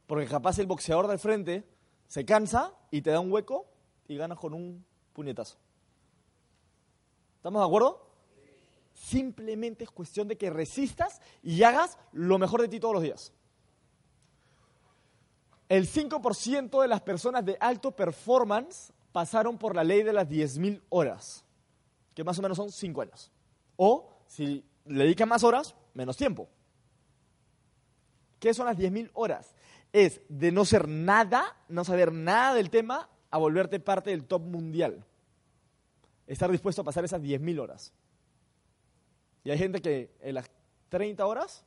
Porque capaz el boxeador del frente se cansa y te da un hueco y ganas con un puñetazo. ¿Estamos de acuerdo? Simplemente es cuestión de que resistas y hagas lo mejor de ti todos los días. El 5% de las personas de alto performance pasaron por la ley de las 10.000 horas, que más o menos son 5 años. O, si le dedican más horas, menos tiempo. ¿Qué son las 10.000 horas? Es de no ser nada, no saber nada del tema, a volverte parte del top mundial. Estar dispuesto a pasar esas 10.000 horas. Y hay gente que en las 30 horas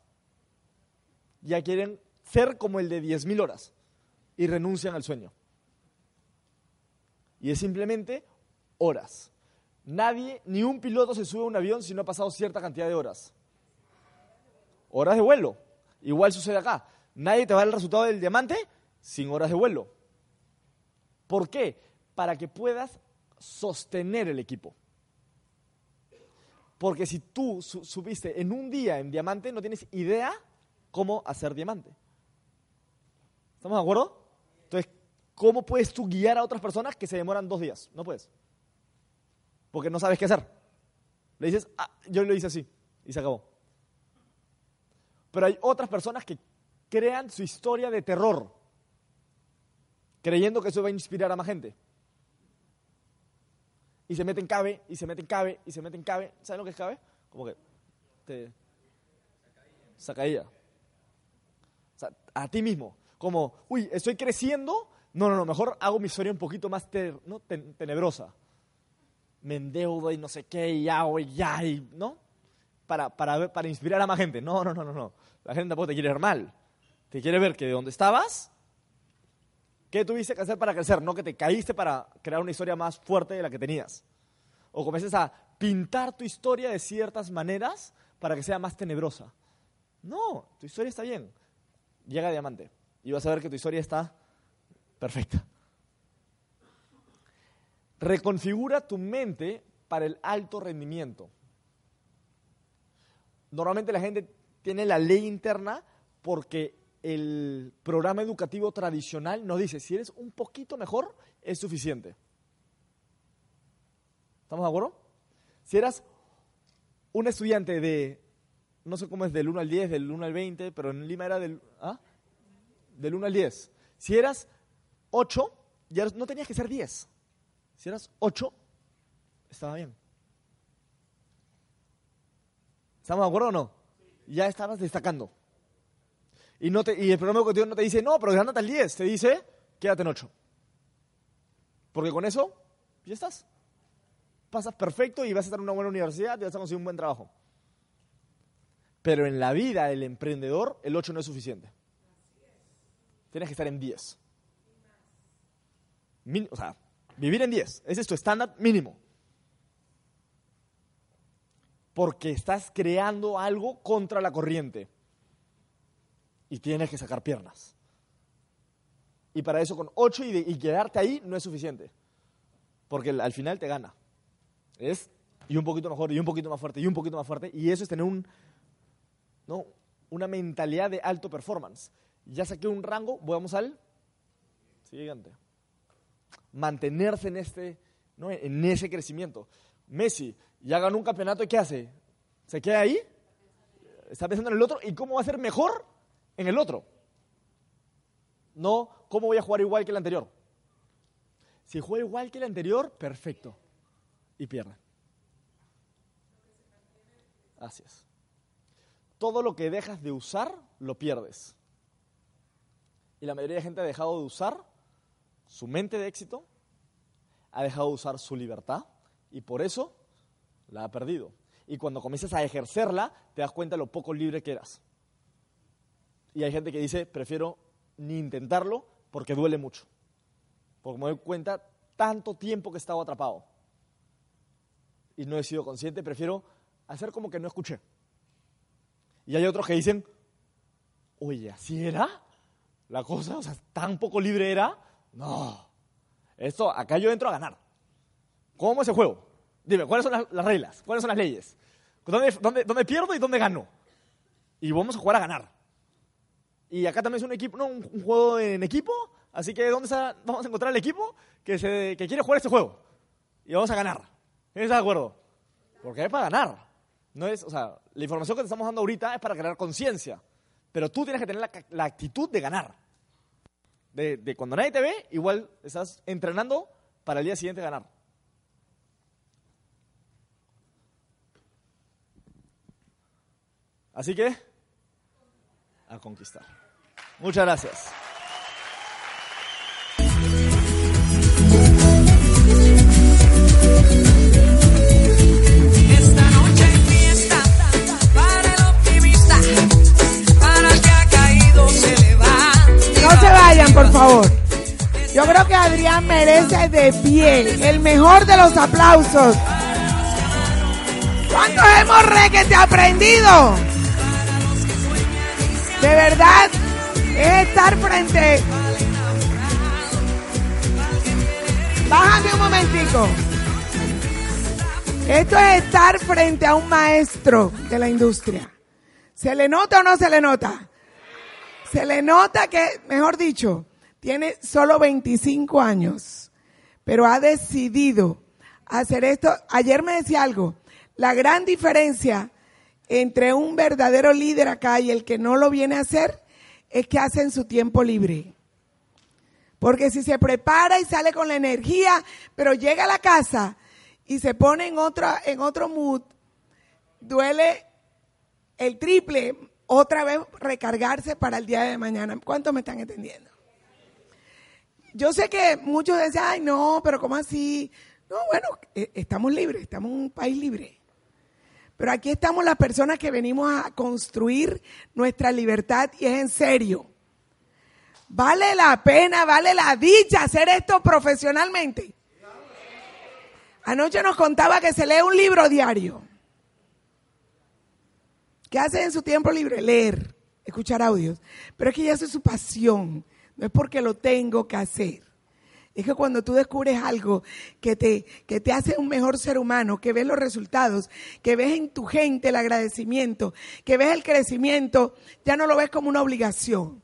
ya quieren ser como el de 10.000 horas y renuncian al sueño. Y es simplemente horas. Nadie, ni un piloto se sube a un avión si no ha pasado cierta cantidad de horas. Horas de vuelo. Igual sucede acá. Nadie te va el resultado del diamante sin horas de vuelo. ¿Por qué? Para que puedas sostener el equipo. Porque si tú subiste en un día en diamante, no tienes idea cómo hacer diamante. ¿Estamos de acuerdo? ¿Cómo puedes tú guiar a otras personas que se demoran dos días? No puedes. Porque no sabes qué hacer. Le dices, ah, yo lo hice así y se acabó. Pero hay otras personas que crean su historia de terror, creyendo que eso va a inspirar a más gente. Y se meten cabe, y se meten cabe, y se meten cabe. ¿Saben lo que es cabe? Como que te. O a ti mismo como, uy, estoy creciendo. No, no, no, mejor hago mi historia un poquito más tenebrosa. Me endeudo y no sé qué, y hago y ya, y, ¿no? Para, para, para inspirar a más gente. No, no, no, no, no. La gente tampoco te quiere ver mal. Te quiere ver que de donde estabas, ¿qué tuviste que hacer para crecer? No que te caíste para crear una historia más fuerte de la que tenías. O comiences a pintar tu historia de ciertas maneras para que sea más tenebrosa. No, tu historia está bien. Llega diamante y vas a ver que tu historia está perfecta. Reconfigura tu mente para el alto rendimiento. Normalmente la gente tiene la ley interna porque el programa educativo tradicional nos dice, si eres un poquito mejor, es suficiente. ¿Estamos de acuerdo? Si eras un estudiante de, no sé cómo es, del 1 al 10, del 1 al 20, pero en Lima era del... ¿ah? del 1 al 10. Si eras 8, ya no tenías que ser 10. Si eras 8, estaba bien. ¿Estamos de acuerdo o no? Ya estabas destacando. Y, no te, y el programa educativo no te dice, no, pero andate al 10. Te dice, quédate en 8. Porque con eso, ya estás. Pasas perfecto y vas a estar en una buena universidad y vas a conseguir un buen trabajo. Pero en la vida del emprendedor, el 8 no es suficiente. Tienes que estar en 10. O sea, Vivir en 10. Ese es tu estándar mínimo. Porque estás creando algo contra la corriente. Y tienes que sacar piernas. Y para eso con 8 y, y quedarte ahí no es suficiente. Porque al- al final te gana. Es y un poquito mejor, y un poquito más fuerte, y un poquito más fuerte. Y eso es tener un, ¿no? una mentalidad de alto performance. Ya saqué un rango, vamos al siguiente. Mantenerse en, este, ¿no? en ese crecimiento. Messi ya ganó un campeonato y ¿qué hace? ¿Se queda ahí? Está pensando en el otro y cómo va a ser mejor en el otro. No, ¿cómo voy a jugar igual que el anterior? Si juega igual que el anterior, perfecto. Y pierde. Así es. Todo lo que dejas de usar, lo pierdes. Y la mayoría de gente ha dejado de usar su mente de éxito, ha dejado de usar su libertad y por eso la ha perdido. Y cuando comienzas a ejercerla, te das cuenta de lo poco libre que eras. Y hay gente que dice, prefiero ni intentarlo porque duele mucho. Porque me doy cuenta tanto tiempo que he estado atrapado. Y no he sido consciente, prefiero hacer como que no escuché. Y hay otros que dicen, oye, ¿así era? La cosa, o sea, tan poco libre era. No. Esto, acá yo entro a ganar. ¿Cómo es el juego? Dime, ¿cuáles son las, las reglas? ¿Cuáles son las leyes? ¿Dónde, dónde, dónde pierdo y dónde gano? Y vamos a jugar a ganar. Y acá también es un equipo, no, un, juego en equipo. Así que ¿dónde está- vamos a encontrar el equipo que, se, que quiere jugar este juego? Y vamos a ganar. ¿Quién está de acuerdo? Porque es para ganar. No es, o sea, la información que te estamos dando ahorita es para crear conciencia. Pero tú tienes que tener la actitud de ganar. De, de cuando nadie te ve, igual estás entrenando para el día siguiente ganar. Así que, a conquistar. Muchas gracias. Por favor. Yo creo que Adrián merece de pie el mejor de los aplausos. ¿Cuántos hemos requete aprendido? De verdad, es estar frente. Bájame un momentico. Esto es estar frente a un maestro de la industria. ¿Se le nota o no se le nota? Se le nota que, mejor dicho, tiene solo 25 años, pero ha decidido hacer esto. Ayer me decía algo, la gran diferencia entre un verdadero líder acá y el que no lo viene a hacer es que hace en su tiempo libre. Porque si se prepara y sale con la energía, pero llega a la casa y se pone en otra, en otro mood, duele el triple otra vez recargarse para el día de mañana. ¿Cuántos me están entendiendo? Yo sé que muchos dicen, ay, no, pero ¿cómo así? No, bueno, eh, estamos libres, estamos en un país libre. Pero aquí estamos las personas que venimos a construir nuestra libertad y es en serio. Vale la pena, vale la dicha hacer esto profesionalmente. Anoche nos contaba que se lee un libro diario. ¿Qué hace en su tiempo libre? Leer, escuchar audios. Pero es que ya eso es su pasión. No es porque lo tengo que hacer. Es que cuando tú descubres algo que te, que te hace un mejor ser humano, que ves los resultados, que ves en tu gente el agradecimiento, que ves el crecimiento, ya no lo ves como una obligación.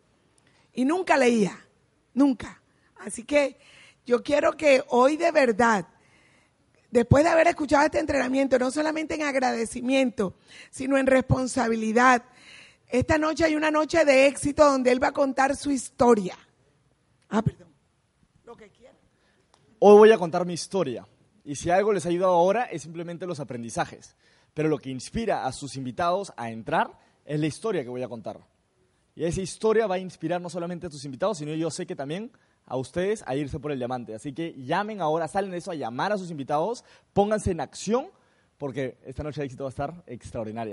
Y nunca leía, nunca. Así que yo quiero que hoy de verdad, después de haber escuchado este entrenamiento, no solamente en agradecimiento, sino en responsabilidad, esta noche hay una noche de éxito donde él va a contar su historia. Ah, perdón. Lo que quiera. Hoy voy a contar mi historia. Y si algo les ha ayudado ahora es simplemente los aprendizajes. Pero lo que inspira a sus invitados a entrar es la historia que voy a contar. Y esa historia va a inspirar no solamente a tus invitados, sino yo sé que también a ustedes a irse por el diamante. Así que llamen ahora, salen de eso a llamar a sus invitados, pónganse en acción, porque esta noche de éxito va a estar extraordinaria.